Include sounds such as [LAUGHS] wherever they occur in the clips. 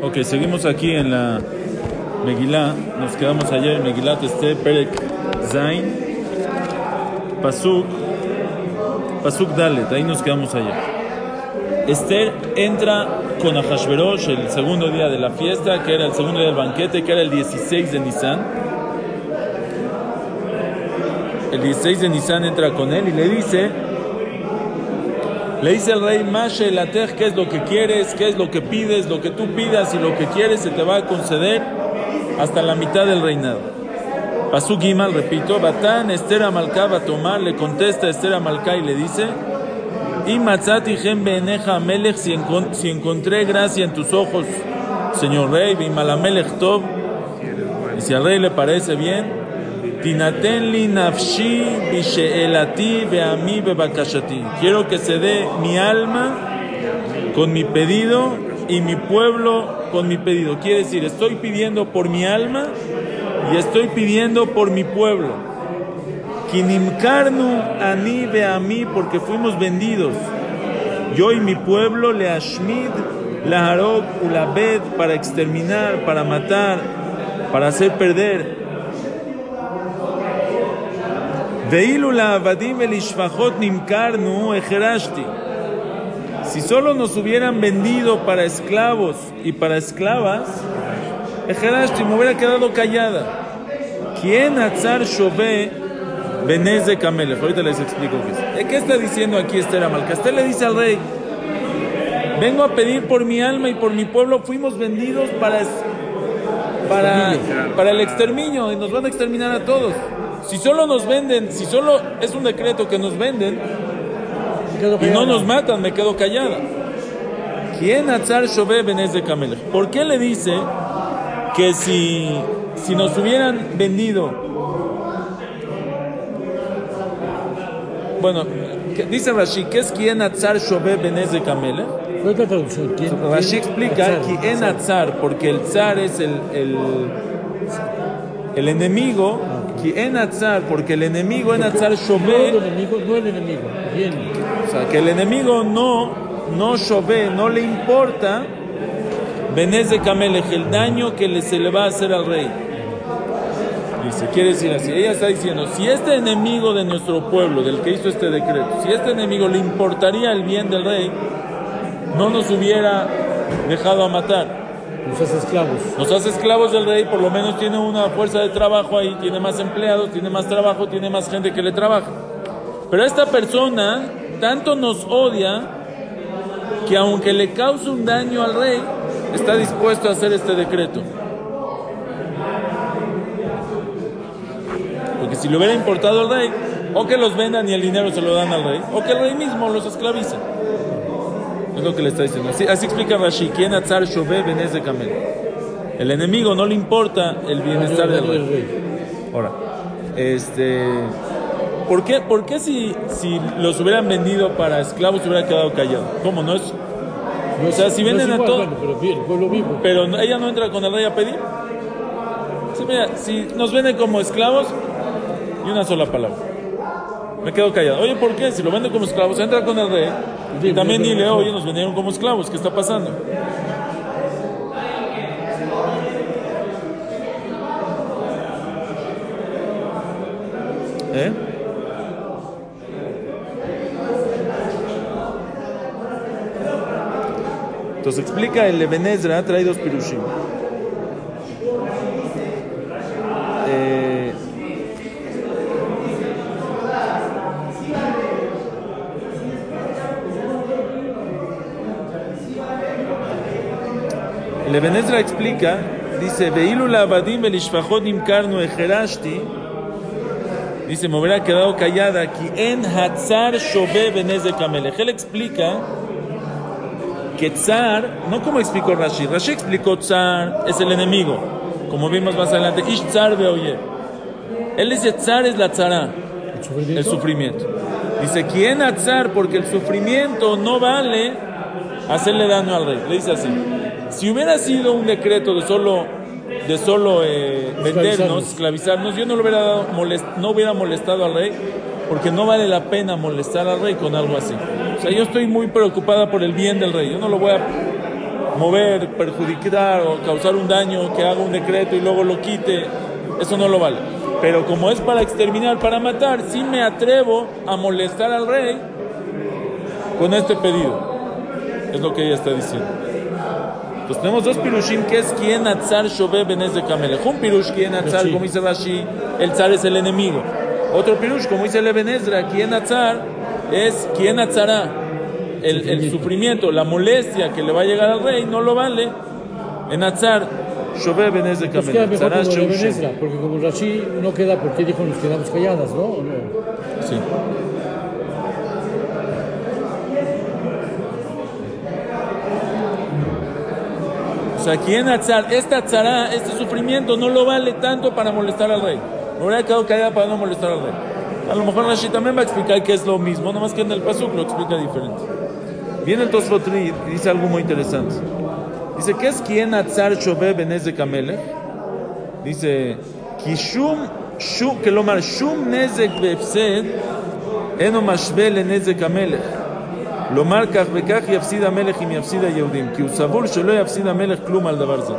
Ok, seguimos aquí en la Megilá. Nos quedamos ayer en Megilá Este Perek Zain, Pasuk, Pasuk Dalet. Ahí nos quedamos ayer. Esther entra con Ahashverosh el segundo día de la fiesta, que era el segundo día del banquete, que era el 16 de Nisan. El 16 de Nisan entra con él y le dice, le dice al rey Mashe Later, ¿qué es lo que quieres? ¿Qué es lo que pides? Lo que tú pidas y lo que quieres se te va a conceder hasta la mitad del reinado. Pasú Gimal, repito, Batán, Esther Amalcá va a tomar, le contesta Esther Amalcá y le dice, y matzati beneja melech, si encontré gracia en tus ojos, señor rey, malamelech tov, y si al rey le parece bien, tinatenli nafshi bisheelati beami bebakashati. Quiero que se dé mi alma con mi pedido y mi pueblo con mi pedido. Quiere decir, estoy pidiendo por mi alma y estoy pidiendo por mi pueblo. Kinimkarnu ani mí porque fuimos vendidos. Yo y mi pueblo le ashmid la harok ulabed para exterminar, para matar, para hacer perder. Veilu la avadim el nimkarnu ejerashti. Si solo nos hubieran vendido para esclavos y para esclavas, ejerashti me hubiera quedado callada. ¿Quién atzar shove Benez de Camelech. Ahorita les explico qué es. ¿Qué está diciendo aquí Esther Amalca? Esther le dice al rey, vengo a pedir por mi alma y por mi pueblo, fuimos vendidos para, para, para el exterminio y nos van a exterminar a todos. Si solo nos venden, si solo es un decreto que nos venden y no nos matan, me quedo callada. ¿Quién Atzar Shove Benez de Camelech? ¿Por qué le dice que si, si nos hubieran vendido Bueno, dice Rashi, ¿qué es quien atzar shove benez de camele? Rashi explica que en atzar, porque el zar es el, el, el enemigo, en atzar, porque el enemigo en atzar shove. No el enemigo, no el enemigo. Bien. O sea, que el enemigo no, no shove, no le importa benez de camele, el daño que le, se le va a hacer al rey. Dice, quiere decir así, ella está diciendo, si este enemigo de nuestro pueblo, del que hizo este decreto, si este enemigo le importaría el bien del rey, no nos hubiera dejado a matar. Nos hace esclavos. Nos hace esclavos del rey, por lo menos tiene una fuerza de trabajo ahí, tiene más empleados, tiene más trabajo, tiene más gente que le trabaja. Pero esta persona tanto nos odia que aunque le cause un daño al rey, está dispuesto a hacer este decreto. si le hubiera importado al rey, o que los vendan y el dinero se lo dan al rey, o que el rey mismo los esclaviza. Es lo que le está diciendo. Así, explica Rashi, ¿quién atzar shove benez de camel? El enemigo no le importa el bienestar del rey. Ahora, este, ¿por qué, por qué si, si los hubieran vendido para esclavos hubiera quedado callado? ¿Cómo no es? o sea, si venden a todos. pero, pero ella no entra con el rey a pedir. Sí, mira, si nos venden como esclavos, una sola palabra. Me quedo callado. Oye, ¿por qué? Si lo venden como esclavos, entra con el rey. Y también dile, oye, nos vendieron como esclavos. ¿Qué está pasando? ¿Eh? Entonces explica el Ebenezra, trae dos pirushim. El Ebenezer explica, dice, abadim ejerashti, dice, me hubiera quedado callada aquí, en Hatzar Shobe Benez de Kamelech. Él explica que Tzar, no como explicó Rashi, Rashi explicó Tzar es el enemigo, como vimos más adelante, Ish Tzar oye. Él dice Tzar es la Tzara, ¿El sufrimiento? el sufrimiento. Dice, ¿quién Tzar? Porque el sufrimiento no vale hacerle daño al rey. Le dice así, si hubiera sido un decreto de solo, de solo eh, vendernos, esclavizarnos, yo no, lo hubiera dado molest- no hubiera molestado al rey, porque no vale la pena molestar al rey con algo así. O sea, yo estoy muy preocupada por el bien del rey. Yo no lo voy a mover, perjudicar o causar un daño, que haga un decreto y luego lo quite. Eso no lo vale. Pero como es para exterminar, para matar, sí me atrevo a molestar al rey con este pedido. Es lo que ella está diciendo. Entonces tenemos dos pirushim que es quien atzar shove benez de kamelech. Un pirush quien atzar, como dice Rashi, el zar es el enemigo. Otro pirush, como dice Leven Ezra, quien atzar es quien atzará. El, el sufrimiento, la molestia que le va a llegar al rey no lo vale. En atzar, shove benez de Pues queda kamelech. mejor Tzara como sheu Eben shem. Ezra, porque como Rashi no queda porque dijo nos quedamos calladas, ¿no? ¿O no? Sí. esta Atzará, este sufrimiento no lo vale tanto para molestar al rey. Me hubiera quedado callada para no molestar al rey. A lo mejor Rashi también va a explicar que es lo mismo, nomás que en el Pasuk lo explica diferente. Viene el Tosfotri y dice algo muy interesante. Dice, ¿qué es quien Atzar de Kamele? Dice, Kishum Shum, que lo mar Shum Nezek Befsed, Eno Mashbel Nezek לומר כך וכך יפסיד המלך אם יפסיד היהודים, כי הוא סבור שלא יפסיד המלך כלום על דבר זה.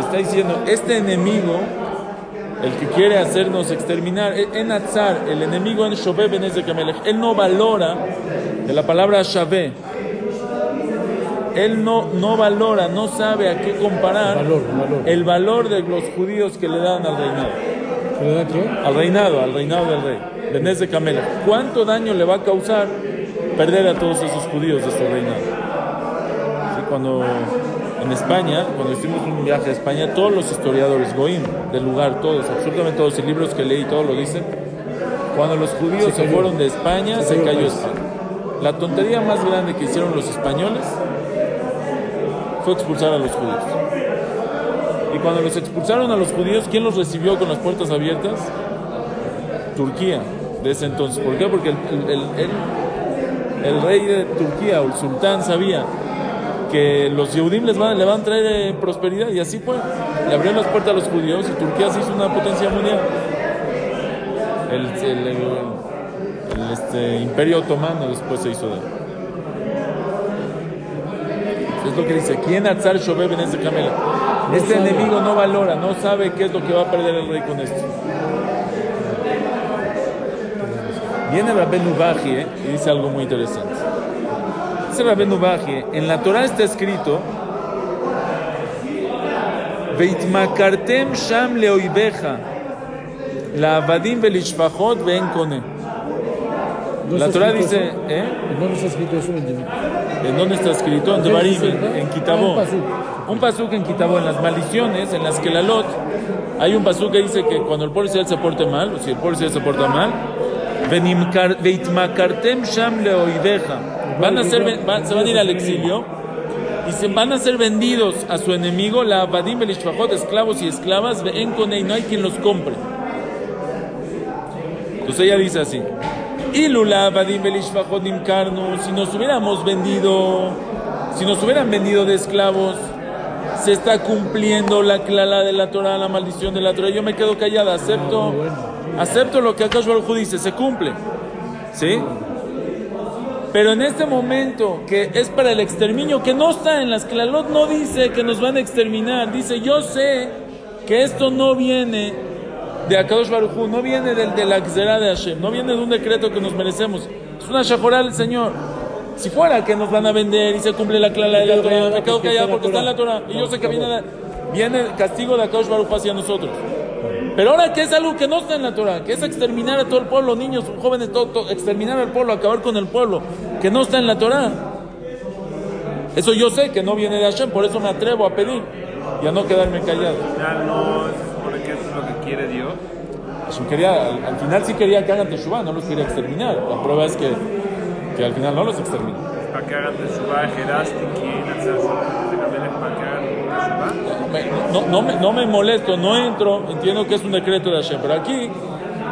Está diciendo, este enemigo, el que quiere hacernos exterminar, en Atzar, el enemigo en Shove Benezek Amelech, él no valora, de la palabra Shaveh, él no, no valora, no sabe a qué comparar Valor, valor. el valor de los judíos que le dan al reinado. ¿Que le da qué? Al reinado, al reinado del rey. Benez de Camela. ¿Cuánto daño le va a causar perder a todos esos judíos de su reinado? Sí, cuando en España, cuando hicimos un viaje a España, todos los historiadores, Goim, del lugar, todos, absolutamente todos, los libros que leí, todos lo dicen, cuando los judíos Se fueron de España, Se se, cayó el cayó país. España. La tontería más grande que hicieron los españoles fue expulsar a los judíos. Y cuando los expulsaron a los judíos, ¿quién los recibió con las puertas abiertas? Turquía, de ese entonces. ¿Por qué? Porque el, el- el- el- rey de Turquía o el sultán sabía que los Yehudim les van, le van a traer eh, prosperidad y así fue. Le abrieron las puertas a los judíos y Turquía se hizo una potencia mundial. El, el- el- el, este, imperio otomano después se hizo de él. Es lo que dice, ¿quién atzar shobeb en ese camela? Este sabe. enemigo no valora, no sabe qué es lo que va a perder el rey con esto. Viene Rabenu Baji y dice algo muy interesante. Dice Rabenu Baji, en la Torah está escrito, Veitmakartem sham leoibeja, la abadim belishfachot ven kone. ¿No La Torah dice? ¿eh? ¿En dónde está escrito eso? En- ¿En dónde está escrito? En ¿Dónde Devarim, en, Kitabó. un pasuk en Kitabó, en las maldiciones, en las que la lot, hay un pasuk que dice que cuando el pueblo se porte mal, o si el pueblo se porta mal, "Venimkar- veitmakartem sham leoideja", van a ser, van- se van a ir al exilio y se van a ser vendidos a su enemigo, la abadim belishfachot, esclavos y esclavas, ven con y no hay quien los compre. Entonces ella dice así: Ilula abadim belishfachot nimkarnu", si nos hubiéramos vendido, si nos hubieran vendido de esclavos, se está cumpliendo la clala de la Torah, la maldición de la Torah. Yo me quedo callada, acepto, acepto lo que Akash Baruj dice, se cumple. ¿Sí? Pero en este momento que es para el exterminio, que no está en las clalot, no dice que nos van a exterminar. Dice, yo sé que esto no viene de Akadosh Baruj Hu, no viene del, de la Gzerá de Hashem, no viene de un decreto que nos merecemos. Es una shajoral del Señor. Si fuera que nos van a vender y se cumple la clara de la Torah, me quedo callado porque está en la Torah. Y yo sé que viene, la- viene el castigo de Akadosh Baruj Hu hacia nosotros. Pero ahora que es algo que no está en la Torah, que es exterminar a todo el pueblo, niños, jóvenes, todo, todo, exterminar al pueblo, acabar con el pueblo, que no está en la Torah. Eso yo sé que no viene de Hashem, por eso me atrevo a pedir y a no quedarme callado. Ya no se supone que eso es lo que quiere Dios. Hashem quería, al, al final sí quería que hagan Teshuvah, no los quería exterminar. La prueba es que, que al final no los exterminó. para que hagan. Me- No, no, me, no me molesto, no entro, entiendo que es un decreto de Hashem, pero aquí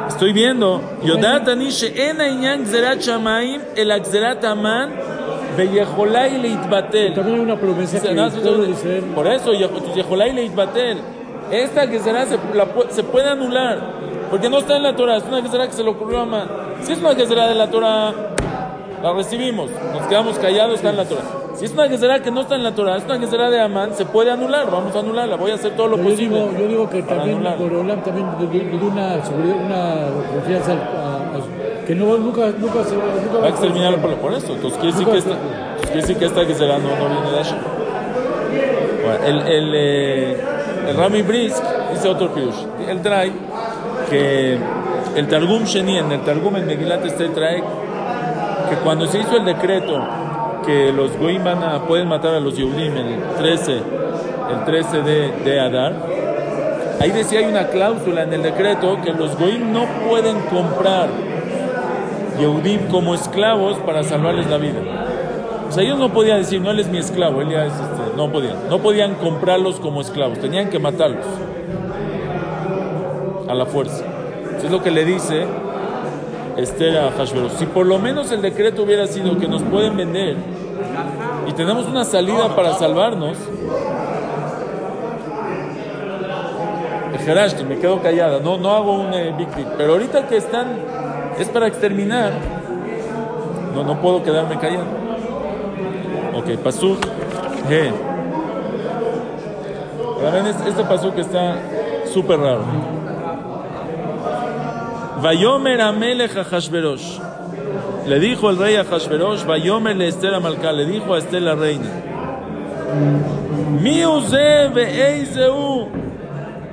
estoy viendo, Yodat Anishe en Ainyan Gzerat Shamaim, el Gzerat Aman, Veyejolai Leitbatel. También hay una promesa que no, Israel Por eso, Yeholai Leitbatel. Esta que será se, la se puede anular, porque no está en la Torah, es una que será que se le ocurrió a Man. Si es una que será de la Torah, la recibimos, nos quedamos callados, está en la Torah. Si es una que será que no está en la Torah, es una que será de Amán, se puede anular, vamos a anularla, voy a hacer todo lo Pero yo posible. digo, yo digo que también anular. Borolam también le dio- una seguridad, una confianza a- a- que no nunca nunca se nunca Va a exterminar por, por eso. Entonces quiere decir que esta, entonces quiere decir que esta que será no, no viene de Hashem. Bueno, el, el, eh, el Rami Brisk dice otro pirush. Él trae que el Targum Sheni, en el Targum en Megilat Esther trae que cuando se hizo el decreto que los Goim van a, pueden matar a los Yehudim el 13, el 13 de, de Adar, ahí decía hay una cláusula en el decreto que los Goim no pueden comprar Yehudim como esclavos para salvarles la vida. O sea, ellos no podían decir, no, él es mi esclavo, él ya es este, no podían. No podían comprarlos como esclavos, tenían que matarlos a la fuerza. Eso es lo que le dice Esther a Hashverosh. Si por lo menos el decreto hubiera sido que nos pueden vender y tenemos una salida para salvarnos, Gerashti, me quedo callada, no, no hago un eh, big. Pero ahorita que están, es para exterminar, no, no puedo quedarme callado. Ok. Ahora ven, este, este pasuk está súper raro. Vayomer Amelech a Hashverosh. Le dijo el rey a Hashverosh, Vayomer le Esther a Malká, le dijo a Esther la reina. Eizeu.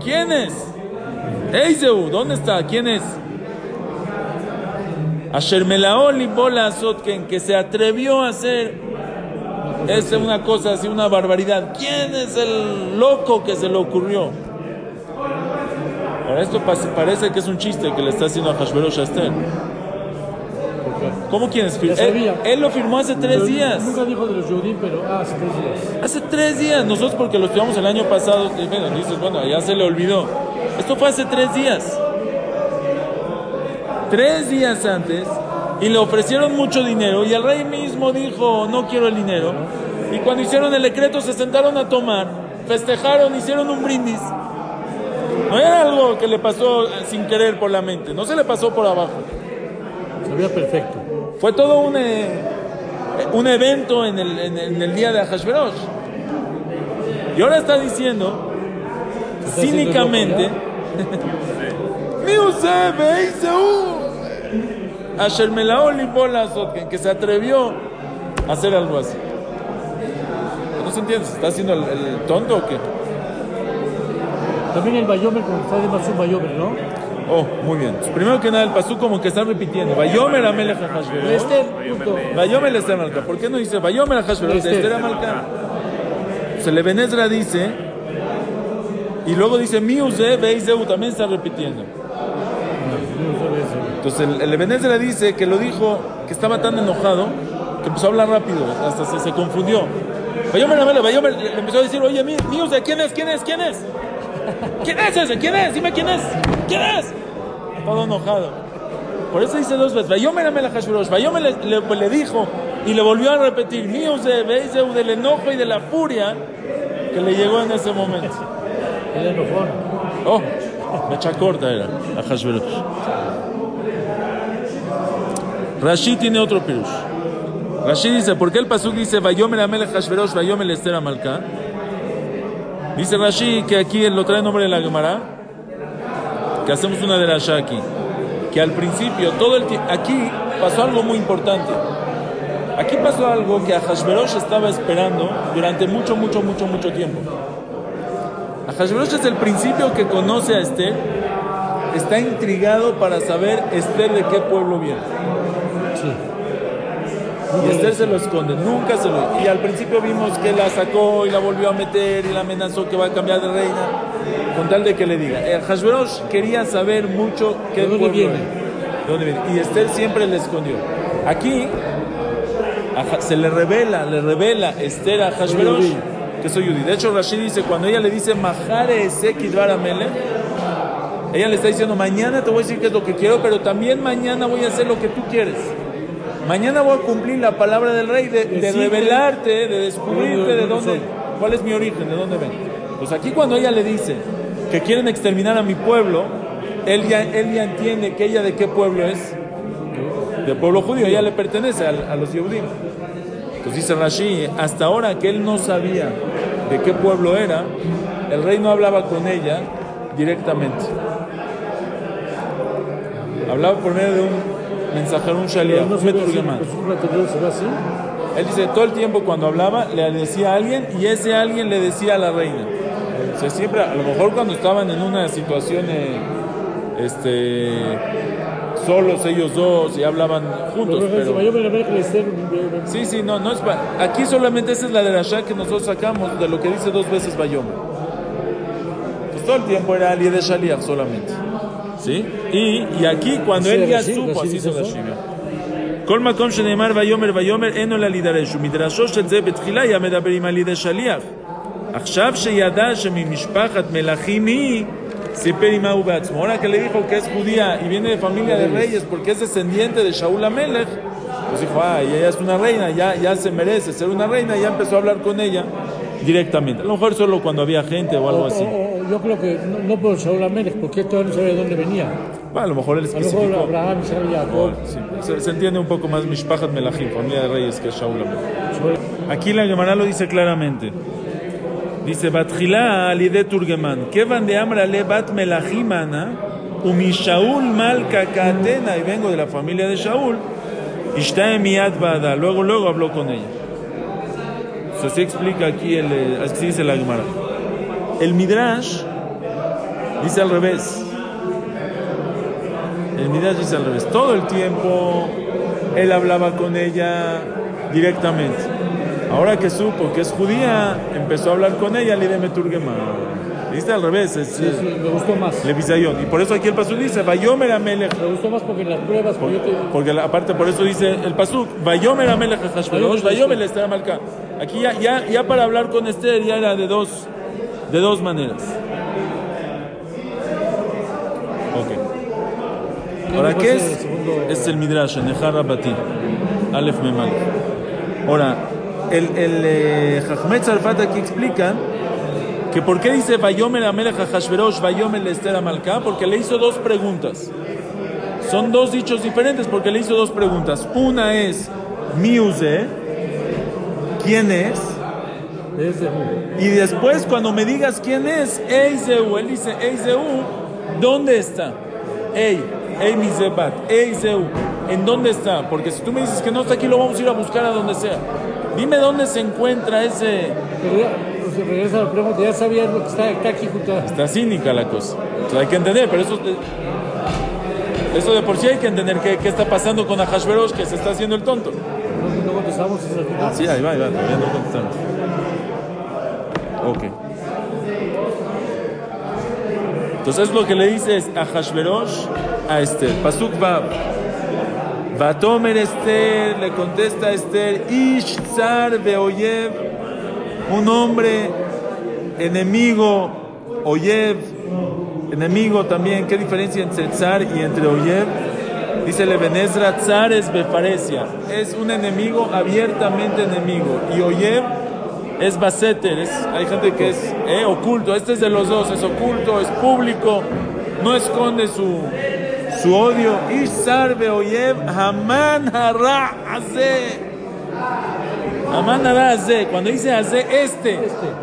¿Quién es? Eizeu, ¿dónde está? ¿Quién es? Asher y Bola Azotken, que se atrevió a hacer es una cosa así, una barbaridad. ¿Quién es el loco que se le ocurrió? Ahora esto parece que es un chiste que le está haciendo a Hashverosh a Esther. ¿Cómo quién es? Ya Él, él lo firmó hace tres días. Nunca dijo de los Yodim, pero ah, hace tres días. Hace tres días. Nosotros porque lo estudiamos el año pasado. y Bueno, dices, bueno, ya se le olvidó. Esto fue hace tres días. Tres días antes. Y le ofrecieron mucho dinero. Y el rey mismo dijo, no quiero el dinero. Y cuando hicieron el decreto se sentaron a tomar. Festejaron, hicieron un brindis. No era algo que le pasó eh, sin querer por la mente. No se le pasó por abajo. Sabía perfecto. Fue todo un, eh, un evento en el, en, el- en el día de Ahashverosh. Y ahora está diciendo, Está cínicamente, loco [LAUGHS] "Miuse Beiseu, Asher Melaol y Bola Azotken", que se atrevió a hacer algo así. No se entiende, ¿se está haciendo el, el tonto o qué? También el Bayomer, como está de un Bayomer, ¿no? Oh, muy bien. Primero que nada, el pasú como que está repitiendo. Vayomer Amelech Ahashverosh. Esther, punto. Vayomer Esther Malca. ¿Por qué no dice Vayomer Hashverosh de Esther. Malca? Se le Benezra dice, y luego dice Miuse Beizeu, también está repitiendo. Entonces el, el Benezra dice que lo dijo, que estaba tan enojado, que empezó a hablar rápido, hasta se, se confundió. Vayomer Amelech, Vayomer le empezó a decir, oye, Mi- Miuse, ¿quién es? ¿Quién es? ¿Quién es? ¿Quién es ese? ¿Quién es? Dime quién es. ¿Quién es? Todo enojado. Por eso dice dos veces, Vayomer Amelech Hashverosh, Vayomer le, le- le dijo y le volvió a repetir, míos de Beizeu, del enojo y de la furia que le llegó en ese momento. El enojón. Oh, mecha corta era a Hashverosh. Rashi tiene otro pirush. Rashi dice, ¿por qué el pasuk dice Vayomer Amelech Hashverosh, Vayomer Esther Amalcá? Dice Rashi que aquí lo trae en nombre de la Gemara, que hacemos una de la aquí, que al principio, todo el aquí pasó algo muy importante. Aquí pasó algo que a Hashverosh estaba esperando durante mucho, mucho, mucho, mucho tiempo. Ahashverosh es el principio que conoce a Esther, está intrigado para saber Esther de qué pueblo viene. Sí. Y Esther se lo esconde, nunca se lo... Y al principio vimos que la sacó y la volvió a meter y la amenazó que va a cambiar de reina, con tal de que le diga. Eh, Ahashverosh quería saber mucho qué ¿De dónde viene? es, de dónde viene. Y Esther siempre le escondió. Aquí, se le revela, le revela Esther a Hashverosh que soy Yudí. De hecho, Rashid dice, cuando ella le dice, Mahare ese Amelech, ella le está diciendo, mañana te voy a decir qué es lo que quiero, pero también mañana voy a hacer lo que tú quieres. Mañana voy a cumplir la palabra del rey de, revelarte, de descubrirte ¿De de dónde cuál es mi origen, de dónde vengo. Pues aquí cuando ella le dice que quieren exterminar a mi pueblo, él ya, él ya entiende que ella de qué pueblo es. Del pueblo judío, ella le pertenece al- a, los Yehudim. Entonces dice Rashi, hasta ahora que él no sabía de qué pueblo era, el rey no hablaba con ella directamente. Hablaba por medio de un mensajero, un shaliach, No un pues. Él dice, todo el tiempo cuando hablaba le decía a alguien y ese alguien le decía a la reina. O sea, siempre, a lo mejor cuando estaban en una situación eh, este, solos ellos dos y hablaban juntos, Pero, pero... Sí, sí, no, no es pa- Aquí solamente esa es la de Rasha que nosotros sacamos de lo que dice dos veces Bayom. Pues todo el tiempo era Ali de Shaliach solamente. ¿Sí? Y, y aquí cuando Así él de ya Rashi, supo, Rashi así dice se eso. Rashi. כל מקום שנאמר ויאמר ויאמר אינו לה להידרש ומדרשו של זה בתחילה היה מדבר עם על ידי שליח עכשיו שידע שממשפחת מלכים היא סיפר עמה הוא בעצמו ahora que le dijo que es judía y viene de familia de reyes porque es descendiente de Shaul Amelech pues dijo ah y ella es una reina ya, ya se merece ser una reina y ya empezó a hablar con ella directamente a lo mejor solo cuando había gente o algo o- así o- o yo creo que no, no por Saúl Amélez, porque esto no sabía de dónde venía. Bueno, a lo mejor él A lo mejor especificó Abraham, Isaac Jacob. Sí, se, se entiende un poco más Mishpachat Melachim, familia de reyes que Shaul Amelech Aquí la Gemara lo dice claramente. Dice, Batjila alide turgeman, Kevan de Amra le bat melachimana, umi Shaul malka katena, y vengo de la familia de Shaul, ishtae miyad bada, luego, luego habló con ella. O sea, así explica aquí, el, eh, así dice la Gemara. El Midrash dice al revés. El Midrash dice al revés. Todo el tiempo él hablaba con ella directamente. Ahora que supo que es judía, empezó a hablar con ella, le de Meturgema. Dice al revés, es Sí, sí, me gustó más. Levisayón. Y por eso aquí el pasuk dice, Vayomer Amelech. Me gustó más porque en las pruebas yo te... Porque la- aparte por eso dice el pasuk, Vayomer Amelech Hashverosh, Vayomer Esther a Malká. Aquí ya, ya, ya para hablar con Esther ya era de dos, de dos maneras. Ok. Ahora, ¿qué es? Es el Midrash, en Bati. Aleph Memal. Ahora, el, el eh, aquí explica que por qué dice Vayomer Amelech Hashverosh, Vayomer Esther a Malká, porque le hizo dos preguntas. Son dos dichos diferentes porque le hizo dos preguntas. Una es, Miuse, ¿quién es? Y después cuando me digas quién es, Eiseu, él dice, Eiseu, ¿dónde está? Ey, Ey Misebat, Eiseu, ¿en dónde está? Porque si tú me dices que no está aquí, lo vamos a ir a buscar a donde sea. Dime dónde se encuentra ese... Pero ya, o sea, regresa a la pregunta, ya sabías lo que está, está aquí junto a... Está cínica la cosa. Hay que entender, pero eso... de- Eso de por sí hay que entender qué, qué está pasando con Ahashverosh, que se está haciendo el tonto. No, no contestamos al final. Sí, ahí va, ahí va, todavía no contestamos. Entonces lo que le dice es a Hashverosh a Esther. Pasuk Vav. Vatomer Esther, le contesta a Esther, Ish Tzar Beoyev, un hombre enemigo, Oyev, enemigo también. ¿Qué diferencia entre Tzar y entre Oyev? Dice Lebenezra, Tzar es Befaresia, es un enemigo abiertamente enemigo. Y Oyev es Baseter, hay gente que es eh, oculto. Este es de los dos, es oculto, es público, no esconde su, su odio. Ishar Beoyev, Haman Hara Azeh. Haman Hara Azeh, cuando dice Azeh, este,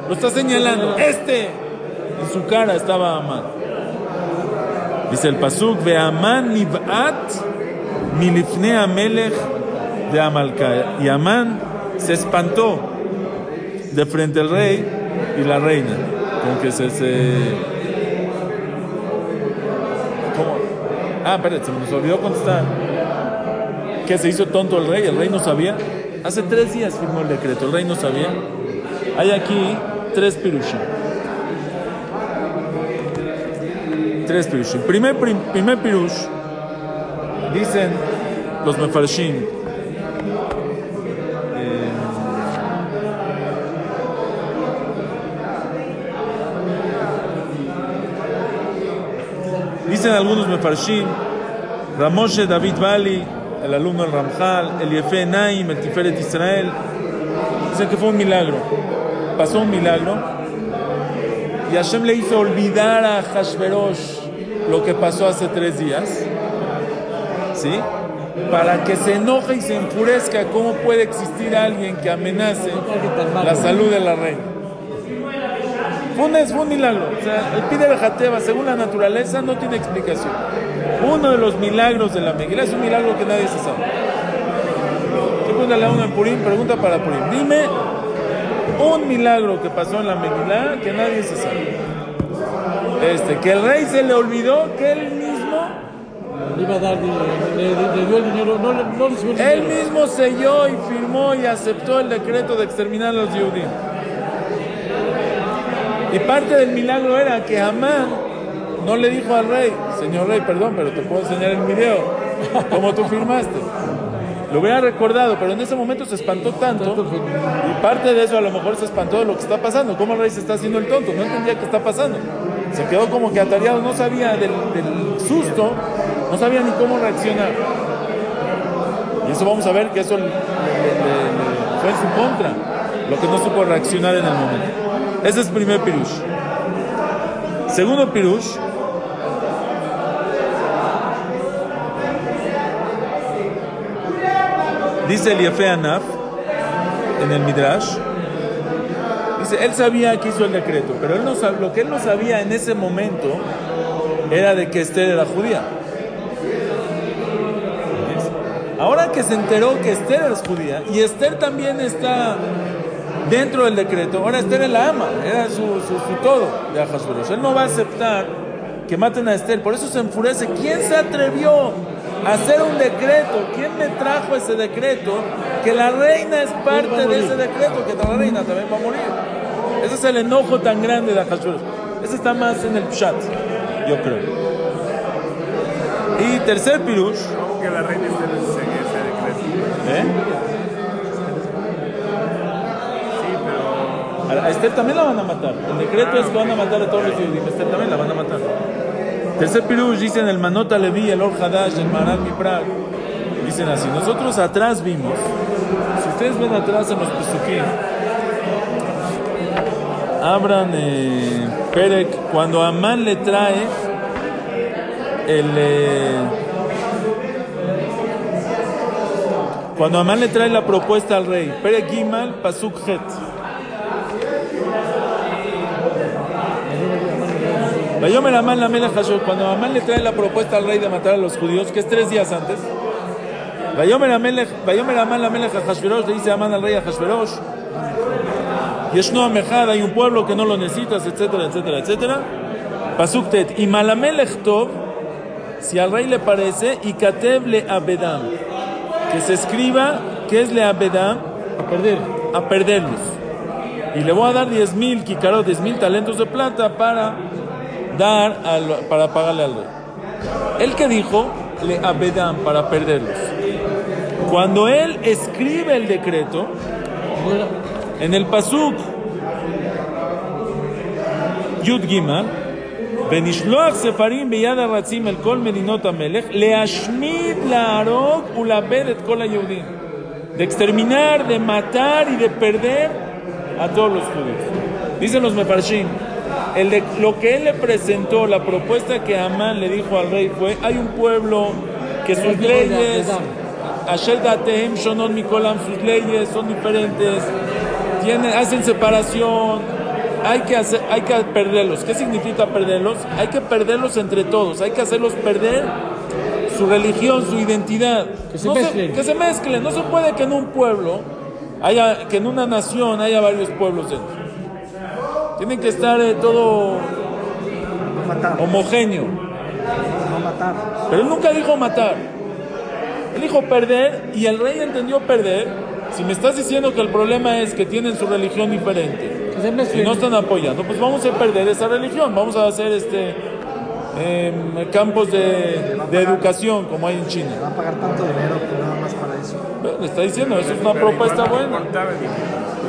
lo está señalando, este. En su cara estaba Haman. Dice el pasuk, Ve'aman niv'at milifne amelech de Amalca. Y Amán se espantó de frente al rey y la reina. Como que se... se... ¿Cómo? Ah, espérate, se nos olvidó contestar. ¿Qué se hizo tonto el rey? ¿El rey no sabía? Hace tres días firmó el decreto, el rey no sabía. Hay aquí tres pirushim. Tres pirushim. Primer, prim- primer pirush, dicen los mefarshim, Dicen algunos mefarshim, Ramoshe David Bali, el alumno del Ramjal, el Yefe Naim, el Tiferet Israel, dicen que fue un milagro. Pasó un milagro y Hashem le hizo olvidar a Hashverosh lo que pasó hace tres días, ¿sí? Para que se enoje y se enfurezca, ¿cómo puede existir alguien que amenace la salud de la reina? Fue un, fue un milagro. O sea, el pide de Jateba, según la naturaleza, no tiene explicación. Uno de los milagros de la Megilá es un milagro que nadie se sabe. Pregúntale a uno en Purim, pregunta para Purim. Dime un milagro que pasó en la Megilá que nadie se sabe. Este, que el rey se le olvidó que él mismo, Le iba a dar, le, le- le dio el dinero, no, le- no recibió el él dinero. mismo selló y firmó y aceptó el decreto de exterminar a los judíos. Y parte del milagro era que Amán no le dijo al rey, señor rey, perdón, pero te puedo enseñar el video, como tú firmaste. Lo hubiera recordado, pero en ese momento se espantó tanto, y parte de eso a lo mejor se espantó de lo que está pasando, cómo el rey se está haciendo el tonto, no entendía qué está pasando. Se quedó como que atareado, no sabía del, susto, no sabía ni cómo reaccionar. Y eso vamos a ver que eso le- le- le- fue en su contra, lo que no supo reaccionar en el momento. Ese es el primer pirush. Segundo pirush. Dice el Yefe en el Midrash. Dice, él sabía que hizo el decreto, pero él no sab- lo que él no sabía en ese momento era de que Esther era judía. Ahora que se enteró que Esther es judía y Esther también está dentro del decreto, ahora Esther es la ama, era su, su, su todo de Ahasuerus. Él no va a aceptar que maten a Esther, por eso se enfurece. ¿Quién se atrevió a hacer un decreto? ¿Quién me trajo ese decreto? Que la reina es parte de ese decreto, que la reina también va a morir. Ese es el enojo tan grande de Ahasuerus. Ese está más en el Pshat, yo creo. Y tercer pirush, ¿Cómo que la reina esté en ese decreto? ¿eh? Sí, pero A Esther también la van a matar. El decreto es que van a matar a todos los judíos. A Esther también la van a matar. Tercer pirush dicen el Manota Levi, el Or Hadash, el Maral Miprag. Dicen así. Nosotros atrás vimos, si ustedes ven atrás en los Pesukim, abran eh, Perek, cuando Amán le trae el. eh, cuando Amán le trae la propuesta al rey, Perek Gimal, Pasuk Het. Vayomer Amán la Melech Hashor, cuando Amán le trae la propuesta al rey de matar a los judíos, que es tres días antes, Vayomer Amelech- Vayomer Amán la Melech Hashverosh, le dice Amán al rey a Hashverosh, Yeshno Amejad, hay un pueblo que no lo necesitas, etcétera, etcétera, etcétera. Pasuk Tet, y Malamelech Tov, si al rey le parece, y Katev le Abedam, que se escriba, que es le Abedam, A perder. a perderlos Y le voy a dar 10 mil kikarot, 10 mil talentos de plata para dar al- para pagarle al rey. El que dijo, le abedam para perderlos. Cuando él escribe el decreto, Bueno, en el pasuk Yud Gimel, ונשלוח ספרים ביד הרצים אל כל מדינות המלך, להשמיד, להרוג ולאבד את כל היהודים. De exterminar, de matar y de perder a todos los judíos. Dicen los mefarshim, el de, lo que él le presentó, la propuesta que Amán le dijo al rey fue, hay un pueblo que sus leyes, Asher Datehem Shonon Mikolam, sus leyes son diferentes, tienen, hacen separación, hay que, hacer, hay que perderlos. ¿Qué significa perderlos? Hay que perderlos entre todos, hay que hacerlos perder su religión, su identidad. Que se No mezclen. que se mezclen. No se puede que en un pueblo, haya, que en una nación haya varios pueblos dentro. Tienen que estar eh, todo matar, homogéneo. no matar. Pero él nunca dijo matar. Él dijo perder y el rey entendió perder. Si me estás diciendo que el problema es que tienen su religión diferente que se y no están apoyando, pues vamos a perder esa religión. Vamos a hacer este em, campos de, de educación como hay en China. Va a pagar tanto dinero que nada más para eso. Bueno, Le está diciendo, eso es una propuesta buena.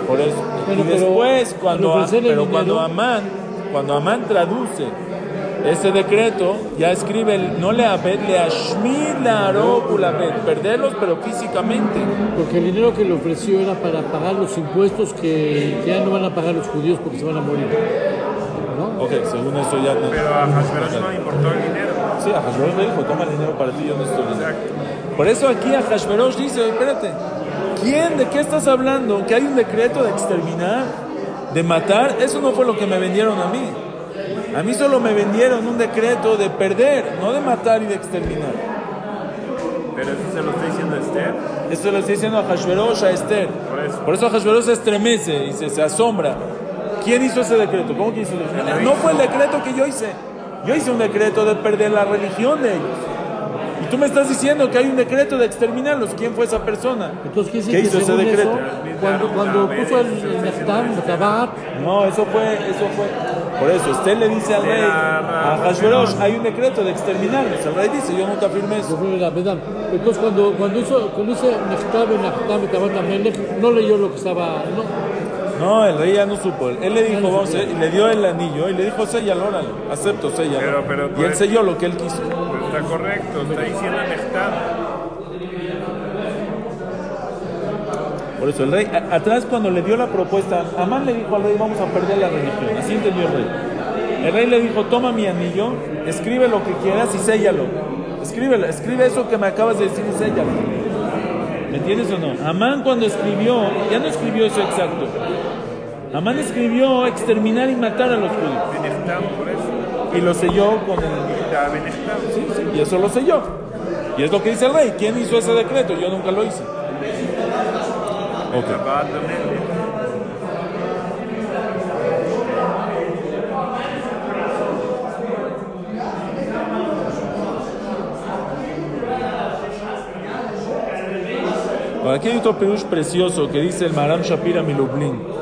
Por eso. Y pero después, cuando, pero cuando Amán, cuando Amán traduce ese decreto ya escribe el no le abed, le ashmid la perderlos, pero físicamente. Porque el dinero que le ofreció era para pagar los impuestos que ya no van a pagar los judíos porque se van a morir. ¿No? Ok, según eso ya no. Pero a Hashverosh no importó el dinero. Sí, a Hashverosh le dijo, toma el dinero para ti, yo no estoy viendo". Exacto. Por eso aquí a Hashverosh dice, espérate, ¿quién, de qué estás hablando? ¿Que hay un decreto de exterminar, de matar? Eso no fue lo que me vendieron a mí. A mí solo me vendieron un decreto de perder, no de matar y de exterminar. Pero eso se lo está diciendo Esther. Eso le estoy diciendo a Hashverosh, a Esther. Por eso. Por eso Hashverosh se estremece y se, se asombra. ¿Quién hizo ese decreto? ¿Cómo que hizo el decreto? No fue el decreto que yo hice. Yo hice un decreto de perder la religión de ellos. Y tú me estás diciendo que hay un decreto de exterminarlos. ¿Quién fue esa persona? Entonces, ¿qué, ¿Qué hizo ese decreto? eso, cuando, cuando puso el, el Neftam, el Tabat, No, eso fue, eso fue. Por eso, usted le dice al rey, a Hashverosh, hay un decreto de exterminarlos. El rey dice, yo nunca firmé eso. Entonces, cuando, cuando hizo, cuando hizo Neftam, el Neftam, el Tabat, Amelech, no leyó lo que estaba. No, No, el rey ya no supo. Él le dijo, eh, y le dio el anillo y le dijo, séllalo, órale, acepto, séllalo. Pero- pero- y él selló lo que él quiso. Pero está correcto, está diciendo Neftam. Por eso el rey, a- atrás cuando le dio la propuesta, Amán le dijo al rey, vamos a perder la religión. Así entendió el rey. El rey le dijo, toma mi anillo, escribe lo que quieras y séllalo. Escríbelo, escribe eso que me acabas de decir y séllalo. ¿Me entiendes o no? Amán cuando escribió, ya no escribió eso exacto. Amán escribió exterminar y matar a los judíos. Y lo selló con el... Sí, sí, y eso lo selló. Y es lo que dice el rey. ¿Quién hizo ese decreto? Yo nunca lo hice. Ok. Tabat Amelech. Ahora, aquí hay otro perush precioso que dice el Maram Shapira Milublin.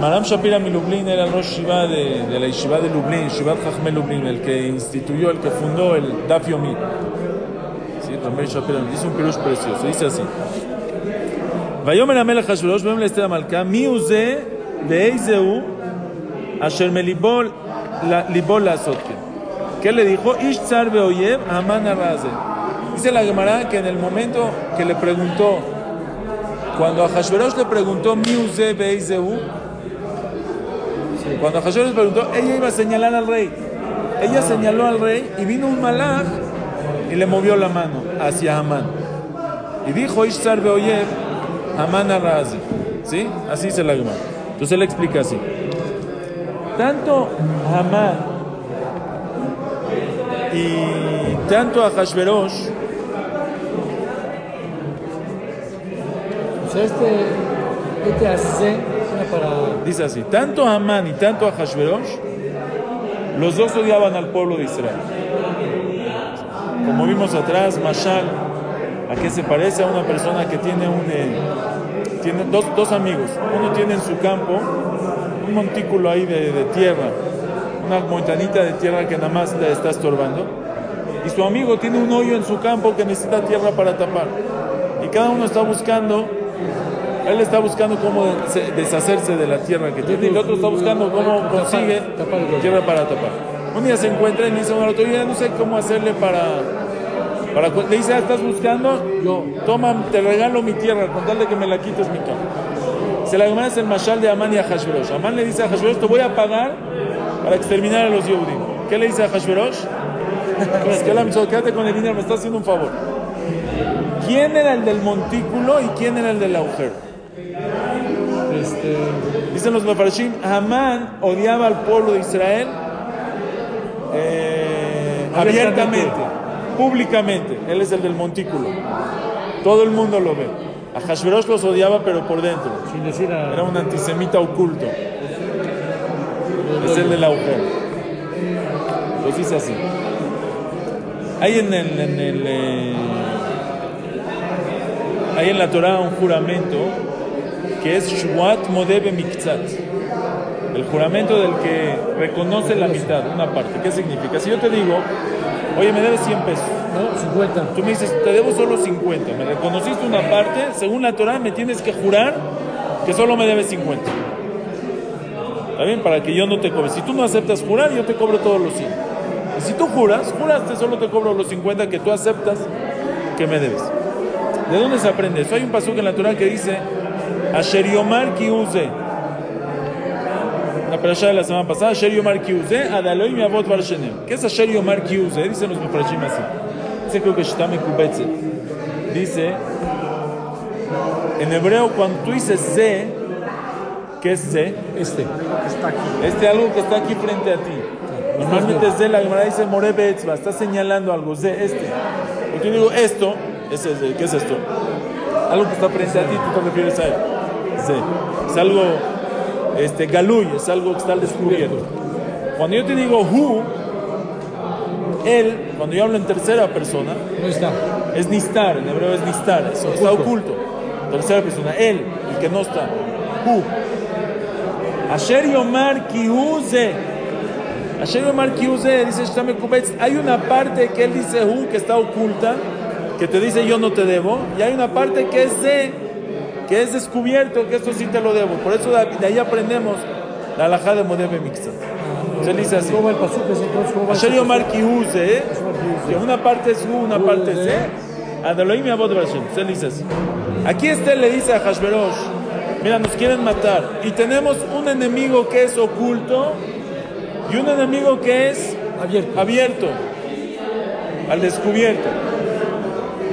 Maram Shapira Milublin era el Rosh Shiva de, de la Yeshiva de Lublin, Shivat Chachmé Lublin, el que instituyó, el que fundó el Daf Yomi. Sí, Ramel Shapira, dice un perush precioso, dice así. ויאמר המלך אחשוורוש ויאמר לאסתר המלכה מי הוא זה ואיזה הוא אשר מליבו ליבו לעשות כן. ¿Qué le dijo? Ish tzar beoyev Haman arraze. Dice la Gemara que en el momento que le preguntó, cuando a Hashverosh le preguntó Miuze Beizeu, cuando a Hashverosh le preguntó, ella iba a señalar al rey. Ella señaló al rey y vino un malach y le movió la mano hacia Haman. Y dijo Ish tzar beoyev Haman arraze. ¿Sí? Así dice la Gemara. Entonces él explica así. Tanto Haman y tanto a Hashverosh, sea, este, este hace para. Dice así, tanto a Amán y tanto a Hashverosh, los dos odiaban al pueblo de Israel. Como vimos atrás, Mashal, ¿a qué se parece? A una persona que tiene un... eh, tiene dos, dos amigos. Uno tiene en su campo un montículo ahí de, de tierra, una montañita de tierra que nada más le está estorbando. Y su amigo tiene un hoyo en su campo que necesita tierra para tapar. Y cada uno está buscando, él está buscando cómo se- deshacerse de la tierra que tiene, y el otro está buscando cómo consigue tierra para tapar. Un día se encuentra y dice otro, "Oye, no sé cómo hacerle para... para cu-". le dice, "Ah, ¿estás buscando? Yo. Toma, te regalo mi tierra, con tal de que me la quites mi campo. Se la es el mashal de Amán y a Hashverosh. Amán le dice a Hashverosh, te voy a pagar para exterminar a los Yehudim. ¿Qué le dice a Hashverosh? [LAUGHS] Quédate con el dinero, me está haciendo un favor. ¿Quién era el del montículo y quién era el del agujero? Dicen los Mefarshim, Amán odiaba al pueblo de Israel eh, abiertamente, públicamente. Él es el del montículo. Todo el mundo lo ve. A Hashverosh los odiaba, pero por dentro. sin decir a. Era un antisemita oculto. Es el del agujero. Pues dice así. Hay en el, en el, eh, hay en la Torah un juramento que es Shvuat Modebe Miktzat. El juramento del que reconoce la mitad, una parte. ¿Qué significa? Si yo te digo, oye, me debes 100 pesos. No, 50. Tú me dices, te debo solo 50. Me reconociste una parte, según la Torah me tienes que jurar que solo me debes 50. ¿Está bien? Para que yo no te cobre. Si tú no aceptas jurar, yo te cobro todos los 100. Y si tú juras, juraste, solo te cobro los 50 que tú aceptas que me debes. ¿De dónde se aprende eso? Hay un pasaje en la Torah que dice Asher Yomar Kiuze. La parasha de la semana pasada, Asher Yomar Kiuze, Adaloi mi avot bar shenem. ¿Qué es Asher Yomar Kiuze? Dicen los mefarashim así. Dice creo que Shtame Kubetze. Dice, en hebreo cuando tú dices Ze, ¿qué es Ze? Este. Está aquí. Este algo que está aquí frente a ti. Normalmente Ze, la Gemara dice More Betzba, está señalando algo, Ze, este. Porque yo digo esto. ¿qué es esto? Algo que está frente a ti, tú te refieres a él. Es algo, este, galuy, es algo que está descubierto. Cuando yo te digo Hu, él, cuando yo hablo en tercera persona, No está. es nistar, en hebreo es nistar, está oculto. Tercera persona, él, el que no está. Hu. Asher Yomar Kiuze. Asher Yomar Kiuze, dice hay una parte que él dice Hu, que está oculta, que te dice yo no te debo, y hay una parte que es de, que es descubierto, que esto sí te lo debo. Por eso de ahí aprendemos la alajá de Modebe Mixta. Se dice así. ¿Cómo va el pasuk? Entonces, ¿cómo va Asher ese Yomar Kiuze, ¿eh? que una parte es Hu, una parte es Hu, Ze. Adaloim Hashem. Se dice así. Aquí este le dice a Hashverosh, mira, nos quieren matar. Y tenemos un enemigo que es oculto y un enemigo que es Abierto. abierto, al descubierto.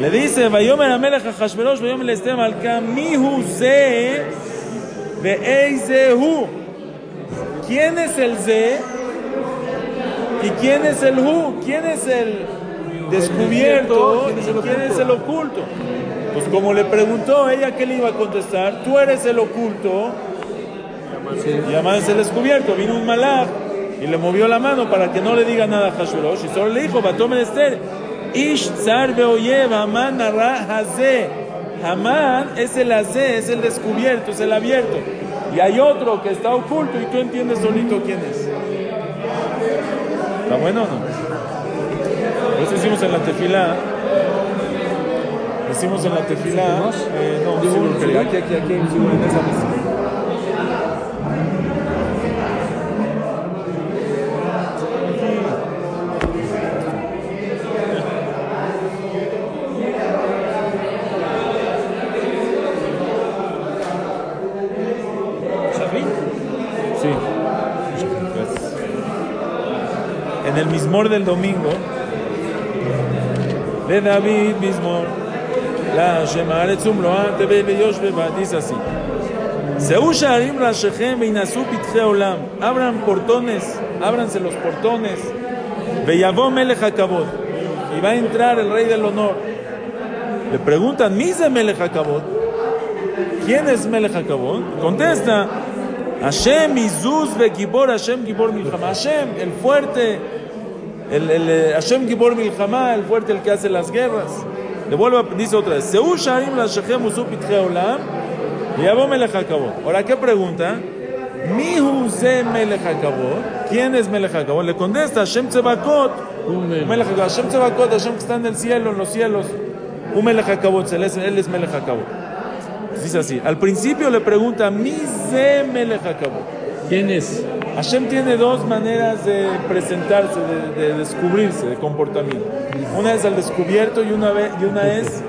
Le dice, Vayomer Amelech a Hashverosh, Vayomer Esther Malka, Mihu Ze, Ve'eizehu. ¿Quién es el Ze? ¿Y quién es el Hu? ¿Quién es el descubierto? ¿Quién es el ¿Y quién es oculto? el oculto? Pues como le preguntó ella, ¿qué le iba a contestar? Tú eres el oculto y además el descubierto. Vino un malach y le movió la mano para que no le diga nada a Hashverosh. Y solo le dijo, Batomen Esther, Ish tzar beoyev, Haman hazé. Haman es el hazé, es el descubierto, es el abierto. Y hay otro que está oculto y tú entiendes solito quién es. ¿Está bueno o no? Eso hicimos en la tefila. Hicimos en la tefila. Eh, no, sí, porque aquí, aquí, aquí, en esa mesa. Mismor del domingo, de David mismor, la Shemaret Zumloa, Tebe Beyosh Beba, dice así. Seú Sharim Rashechem Beinasu Pitche Olam. Abran portones, ábranse los portones. Beyavó Melech. Y va a entrar el rey del honor. Le preguntan, ¿Mise Melech? ¿Quién es Melech? Contesta, Hashem Izuz Gibor Hashem Gibor Milchama. Hashem, el fuerte, el, el, eh, Hashem Gibor Milchama, el fuerte, el que hace las guerras. Le vuelvo a, dice otra vez, Seú Sharim la Shechem Usu Pitche Olam, y Yabó Melech Hakabod. Ahora, ¿qué pregunta? Mihu Ze Melech. ¿Quién es Melech? Le contesta, Hashem Tzebakot. Melech. Hashem Tzebakot, Hashem que está en el cielo, en los cielos. Un Melech él es, él es Melech. Dice así, al principio le pregunta, mi ze melech. ¿Quién es? Hashem tiene dos maneras de presentarse, de, de descubrirse, de comportamiento. Una es al descubierto y una, ve- y una es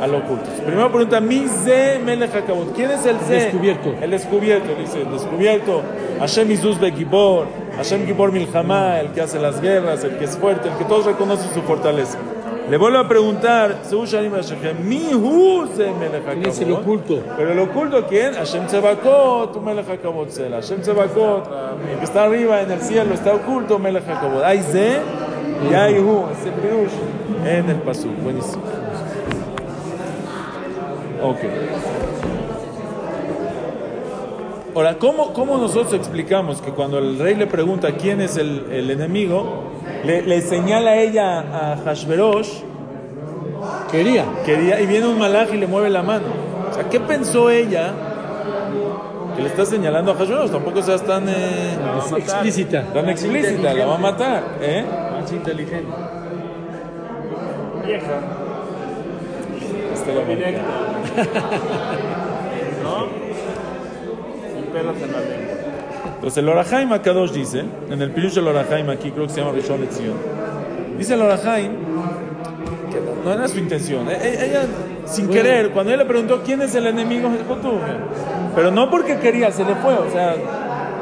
al oculto. Primero pregunta, mi ze melech hakabod. ¿Quién es el ze? Descubierto. El descubierto, dice, el descubierto. Hashem Izuz Gibor, Hashem Gibor Milchama, el que hace las guerras, el que es fuerte, el que todos reconocen su fortaleza. Le vuelvo a preguntar, mi ¿Quién es el oculto? Pero el oculto, ¿quién? Hashem Tzebakot, Melech HaKavod Sela. Hashem Tzebakot, el que está arriba en el cielo, está oculto, Melech HaKavod. Hay Ze y hay Hu, ese pirush en el Pasuk. Buenísimo. Ok. Ahora, ¿cómo, ¿cómo nosotros explicamos que cuando el rey le pregunta quién es el, el enemigo, le, le señala a ella a Hashverosh Quería. Quería, y viene un malaj y le mueve la mano. O sea, ¿qué pensó ella que le está señalando a Hashverosh? Tampoco seas tan, eh, Es explícita. tan explícita, la va a matar. ¿eh? Más inteligente. Vieja. Este lo Directa. [LAUGHS] ¿No? Sin pelos en la lengua. Entonces el Orahaim Akadosh dice, en el Pirush del Orahaim aquí creo que se llama Rishon Lezion, dice el Orahaim que no, era su intención. E- e- Ella, sin querer, cuando él le preguntó quién es el enemigo, dijo tú. Pero no porque quería, se le fue, o sea,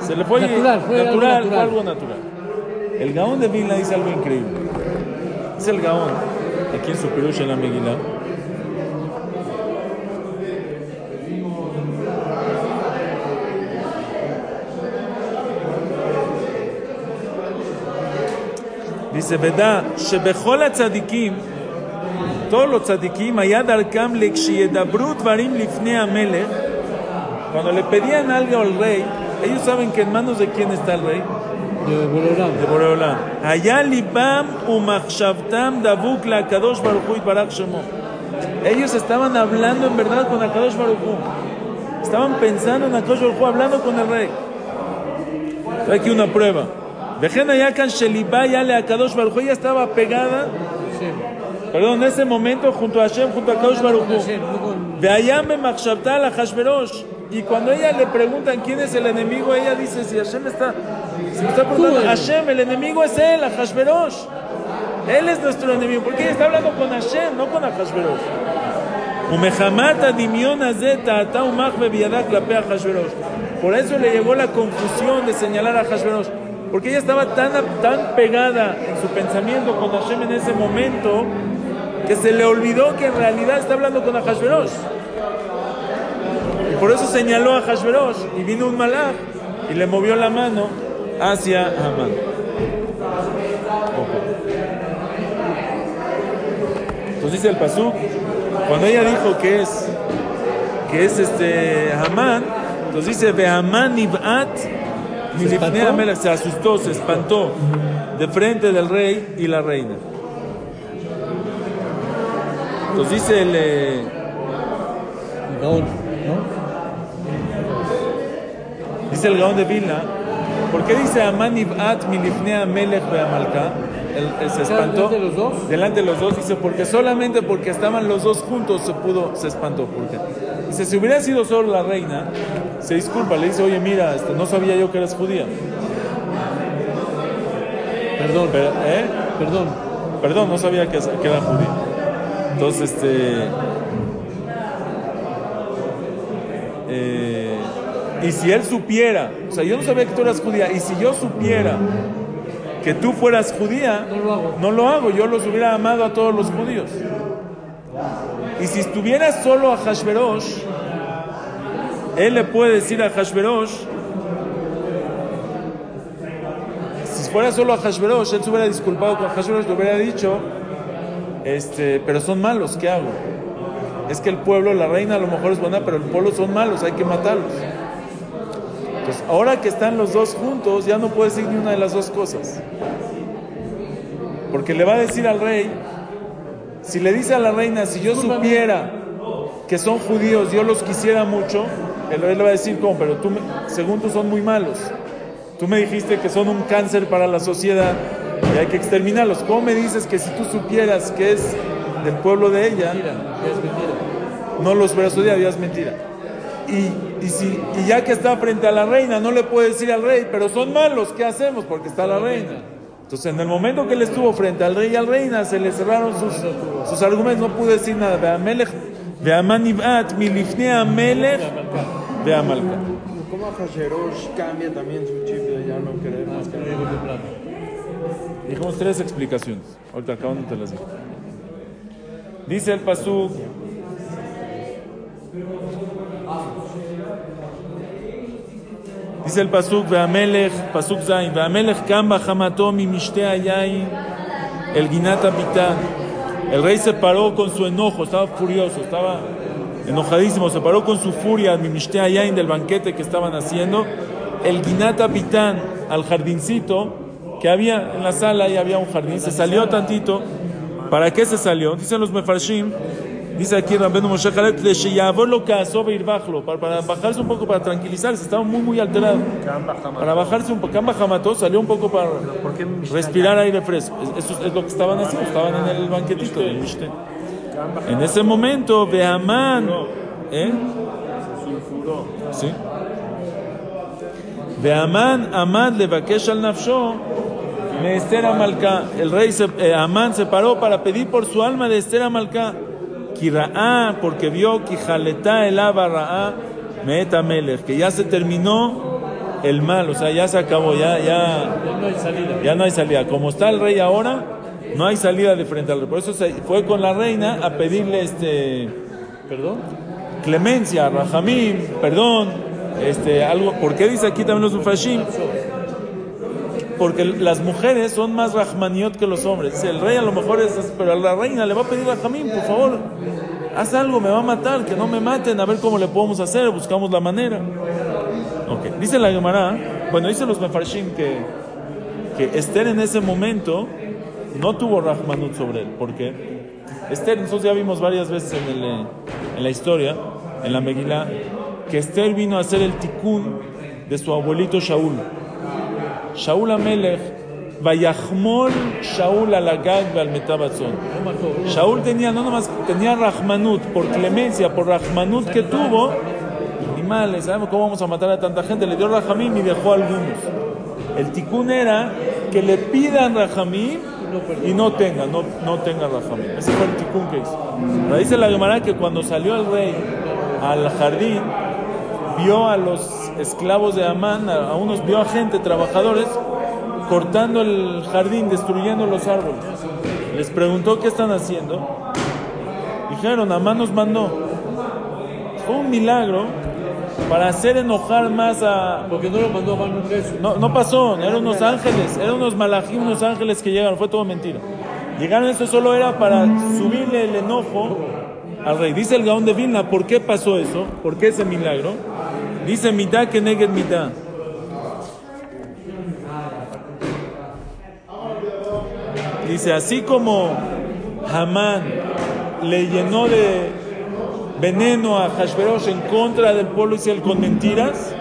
se le fue Natural, fue algo natural, natural. fue algo natural. El Gaón de Vilna dice algo increíble. Es el Gaón, aquí en su Pirush en la Megillah. Dice, ¿verdad? שבכל הצדיקים, todos los tzadikim, היה דרכם לכשידברו דברים לפני המלך, cuando le pedían algo al rey, ellos saben que en manos de quién está el rey, De Boreolam. de Boreolam. היה ליבם ומחשבתם דבוק לקדוש ברוך הוא יתברך שמו. Ellos estaban hablando en verdad con Akadosh Baruch Hu. Estaban pensando en Akadosh Baruch Hu, hablando con el rey. Hay aquí una prueba. Vejen Ayakan Shelibá ya le Akadosh Baruj ella estaba pegada. Perdón, en ese momento junto a Hashem, junto a Kadosh Baruj De allá me la Hashverosh. Y cuando ella le preguntan quién es el enemigo, ella dice, si Hashem está, si está preguntando, Hashem, el enemigo es él, a Hashverosh. Él es nuestro enemigo, porque ella está hablando con Hashem, no con a Hashverosh. Por eso le llegó la confusión de señalar a Hashverosh. Porque ella estaba tan, tan pegada en su pensamiento con Hashem en ese momento que se le olvidó que en realidad está hablando con Ahashverosh. Y por eso señaló a Hashverosh y vino un malach y le movió la mano hacia Hamán. Entonces dice el Pasuk, cuando ella dijo que es que es este Hamán, entonces dice ve Hamán ib'at milifnei espantó? Amelech", se asustó, se espantó de frente del rey y la reina. Entonces dice el eh. Dice el Gaón de Vilna, ¿por qué dice Amán ib'at milifnei Amelech be'amalka? Él, él se espantó. ¿Delante de los dos? Delante de los dos, dice, porque solamente porque estaban los dos juntos se pudo, se espantó. Porque dice, si hubiera sido solo la reina, se disculpa, le dice, oye, mira, este, no sabía yo que eres judía. Perdón, Pero, ¿eh? perdón. Perdón, no sabía que, que era judía. Entonces, este. eh, y si él supiera, o sea, yo no sabía que tú eras judía, y si yo supiera que tú fueras judía, No lo hago. no lo hago, yo los hubiera amado a todos los judíos. Y si estuviera solo a Hashverosh, él le puede decir a Hashverosh, si fuera solo a Hashverosh, él se hubiera disculpado con Hashverosh, le hubiera dicho, este, pero son malos, ¿qué hago? Es que el pueblo, la reina a lo mejor es buena, pero el pueblo son malos, hay que matarlos. Entonces, ahora que están los dos juntos, ya no puede decir ni una de las dos cosas. Porque le va a decir al rey, si le dice a la reina, si yo supiera que son judíos, yo los quisiera mucho, el rey le va a decir, ¿cómo? Pero tú, según tú, son muy malos. Tú me dijiste que son un cáncer para la sociedad y hay que exterminarlos. ¿Cómo me dices que si tú supieras que es del pueblo de ella, mentira. no los odiado, ya es mentira? Y, y, si, y ya que está frente a la reina, no le puede decir al rey, pero son malos, ¿qué hacemos? Porque está la reina. Entonces, en el momento que él estuvo frente al rey y al reina, se le cerraron sus, sus argumentos, no pudo decir nada. ¿Cómo Hashverosh cambia también su chip de ya no querer más que Dijimos tres explicaciones. Ahorita acá no te las digo. Dice el Pasuk. Dice el Pasuk, Veamelech, Pasuk Zain, Veamelech Kamba Hamato mi mishte ayain, el Ginata Pitá. El rey se paró con su enojo, estaba furioso, estaba enojadísimo, se paró con su furia, mi mishte ayain del banquete que estaban haciendo. El Ginata Pitán al jardincito que había en la sala y había un jardín, se salió tantito. ¿Para qué se salió? Dicen los mefarshim, dice aquí Rabbenu Moshe Jalet, le sheyavor lo casó bajlo, para, para bajarse un poco, para tranquilizarse, estaba muy muy alterado. Para bajarse un poco, Kamba Hamato salió un poco para respirar aire fresco. Es- Eso es lo que estaban haciendo, estaban en el banquetito. En ese momento, Beamán, ¿eh? Sí. De Amán, Amán le al nafsho, Esther Amalcá. El rey eh, Amán se paró para pedir por su alma de Esther Amalcá. Porque vio Kijaleta el Melech, que ya se terminó el mal, o sea, ya se acabó, ya, ya, Ya no hay salida. ya no hay salida. Como está el rey ahora, no hay salida de frente al rey. Por eso se fue con la reina a pedirle este ¿Perdón? clemencia, rajamim, perdón, este algo. ¿Por qué dice aquí también los ufashim? Porque las mujeres son más rahmaniot que los hombres. El rey a lo mejor es, pero a la reina le va a pedir rajamim, por favor, haz algo, me va a matar, que no me maten, a ver cómo le podemos hacer, buscamos la manera. Ok, dice la Gemara, bueno, dice los mefarshim que, que Esther en ese momento no tuvo rahmanut sobre él. ¿Por qué? Esther, nosotros ya vimos varias veces en la historia, en la Megilá, que Esther vino a hacer el tikkun de su abuelito Shaul. Shaul Amelech, Vayahmol Shaul alagag al. Shaul tenía, no nomás, tenía Rahmanut, por clemencia, por Rahmanut que tuvo, y mal, ¿sabemos cómo vamos a matar a tanta gente? Le dio Rahamim y dejó algunos. El tikkun era que le pidan Rahamim y no tengan, no, no tengan Rahamim. Ese fue el tikkun que hizo. Pero dice la Gemara que cuando salió el rey al jardín, vio a los esclavos de Amán, a, unos, vio a gente, trabajadores, cortando el jardín, destruyendo los árboles. Les preguntó qué están haciendo. Dijeron, Amán nos mandó. Fue un milagro para hacer enojar más a... Porque no lo mandó a mano nunca eso. No, no pasó, eran unos ángeles, eran unos malajim, unos ángeles que llegaron, fue todo mentira. Llegaron, esto solo era para subirle el enojo al rey. Dice el Gaón de Vilna, ¿por qué pasó eso? ¿Por qué ese milagro? Dice mitad que neged mitad. Dice, así como Hamán le llenó de veneno a Hashverosh en contra del pueblo Israel con mentiras,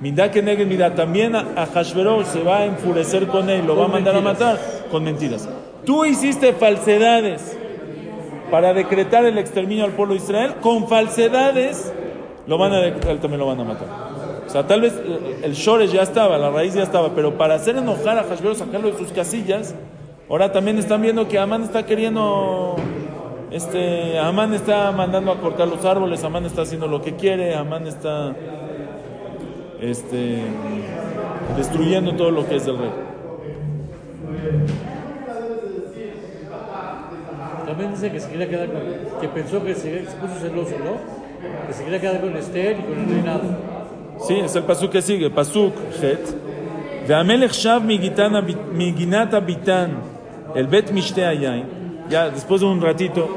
Midá que negue midá, también a, a Hashverosh se va a enfurecer con él, lo va a mandar a matar con mentiras. Tú hiciste falsedades para decretar el exterminio al pueblo de Israel, con falsedades lo van a decretar, también lo van a matar. O sea, tal vez eh, el shores ya estaba, la raíz ya estaba, pero para hacer enojar a Hashverosh, sacarlo de sus casillas, ahora también están viendo que Amán está queriendo este, Amán está mandando a cortar los árboles, Amán está haciendo lo que quiere, Amán está este, destruyendo todo lo que es del rey. También dice que se quería quedar con. que pensó que se, se puso celoso, ¿no? Que se quería quedar con Esther y con el reinado. Sí, es el pasuk que sigue, pasuk het. והמלך שב מגיתן- מגינת הביתן el bet mishte hayain. Ya después de un ratito,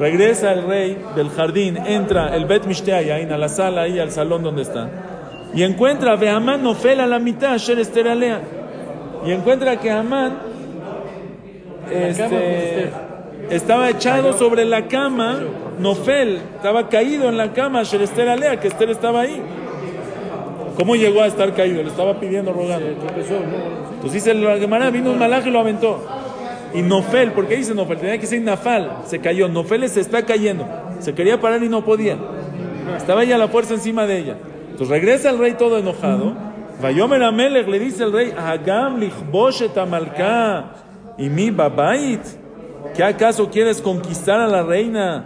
regresa el rey del jardín, entra el bet mishte hayain a la sala ahí, al salón donde están, y encuentra a Amán Nofel a la mitad, Asher Esther Alea. Y encuentra que Amán este, estaba echado sobre la cama, Nofel, estaba caído en la cama, Asher Esther Alea, que Esther estaba ahí. ¿Cómo llegó a estar caído? Le estaba pidiendo, rogando. Entonces dice la Gemara, vino un malaje y lo aventó. Y Nofel, ¿por qué dice Nofel? Tenía que ser Nafal, se cayó. Nofel se está cayendo. Se quería parar y no podía. Estaba ella la fuerza encima de ella. Entonces regresa el rey todo enojado. Vayomer Amelech le dice el rey, Hagam lichboshet amalka y mi babait. ¿Qué acaso quieres conquistar a la reina?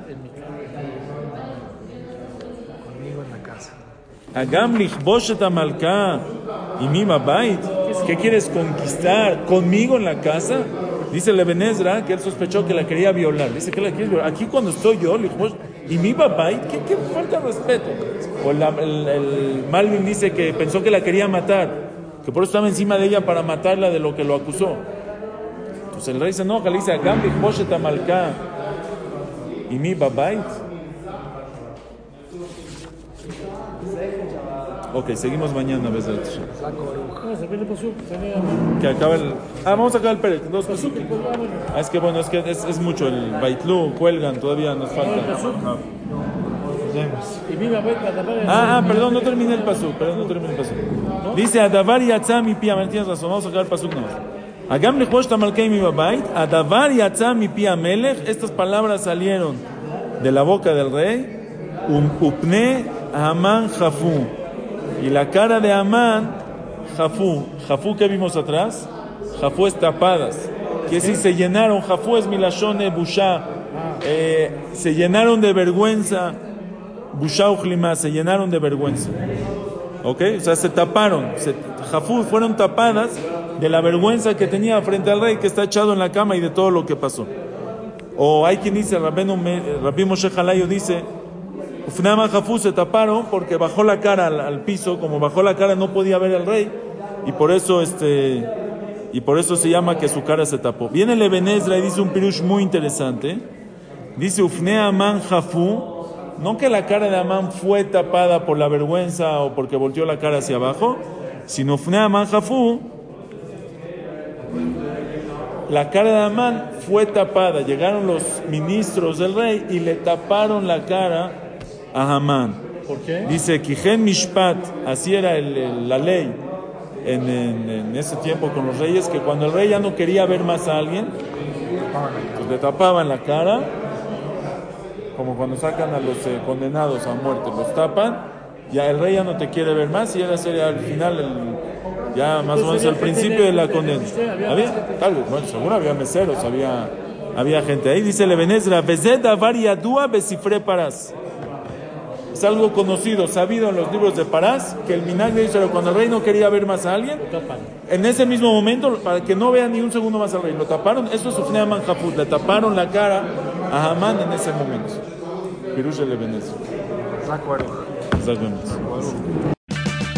Conmigo en la casa. Hagam lichboshet amalka y mi babait. ¿Qué quieres conquistar? ¿Conmigo en la casa? Dice Lebenezra que él sospechó que la quería violar. Dice que la quieres violar. Aquí cuando estoy yo, y mi babait, ¿qué, falta de respeto? O la- el Malvin dice que pensó que la quería matar, que por eso estaba encima de ella para matarla de lo que lo acusó. Entonces el rey se enoja, le dice, lichboshet amalka y mi babait. Ok, seguimos mañana, Bezrat. Ah, pasú, Que acaba el. Ah, vamos a acabar el Pérez. Dos pasú, pues, ah, es que bueno, es que es, es mucho el Baitlu, cuelgan, todavía nos falta. pasú. Y Ah, ah, perdón, no terminé el pasuk, perdón, no terminé el pasuk. Dice, Adavar yatza mi pia, tienes razón, vamos a acabar el pasuk no. Agam Adavar yatza mi pia melech, estas palabras salieron de la boca del rey, um, upne Haman jafu, Y la cara de Amán, Jafú. Jafú que vimos atrás, Jafú es tapadas. Que si se llenaron, Jafú es milashone busha. Eh, se llenaron de vergüenza. Busha ujlima, se llenaron de vergüenza. ¿Ok? O sea, se taparon. Se, Jafú fueron tapadas de la vergüenza que tenía frente al rey que está echado en la cama y de todo lo que pasó. O hay quien dice, Rabbi Moshe Halayo dice, Ufnama Jafú se taparon porque bajó la cara al, piso, como bajó la cara no podía ver al rey y por eso este y por eso se llama que su cara se tapó. Viene Lebenezra y dice un pirush muy interesante. Dice Ufne Amán Jafú, no que la cara de Amán fue tapada por la vergüenza o porque volteó la cara hacia abajo, sino Ufne Amán Jafú, la cara de Amán fue tapada. Llegaron los ministros del rey y le taparon la cara a Amán. ¿Por qué? Dice, Kijen Mishpat, así era el, el, la ley en, en, en, ese tiempo con los reyes, que cuando el rey ya no quería ver más a alguien, pues le tapaban la cara, como cuando sacan a los eh, condenados a muerte, los tapan, ya el rey ya no te quiere ver más y era al final el, ya más o menos el principio de la condena. Había, tal vez, bueno, seguro había meseros, había, había gente ahí. Dice Levenezra, Bezeda variadúa besifre paras. Es algo conocido, sabido en los libros de Parás, que el minagre dice, cuando el rey no quería ver más a alguien, en ese mismo momento, para que no vea ni un segundo más al rey, lo taparon, eso es Ufnea Manjaput, le taparon la cara a Hamán en ese momento. Pirush de Levenezra. De acuerdo.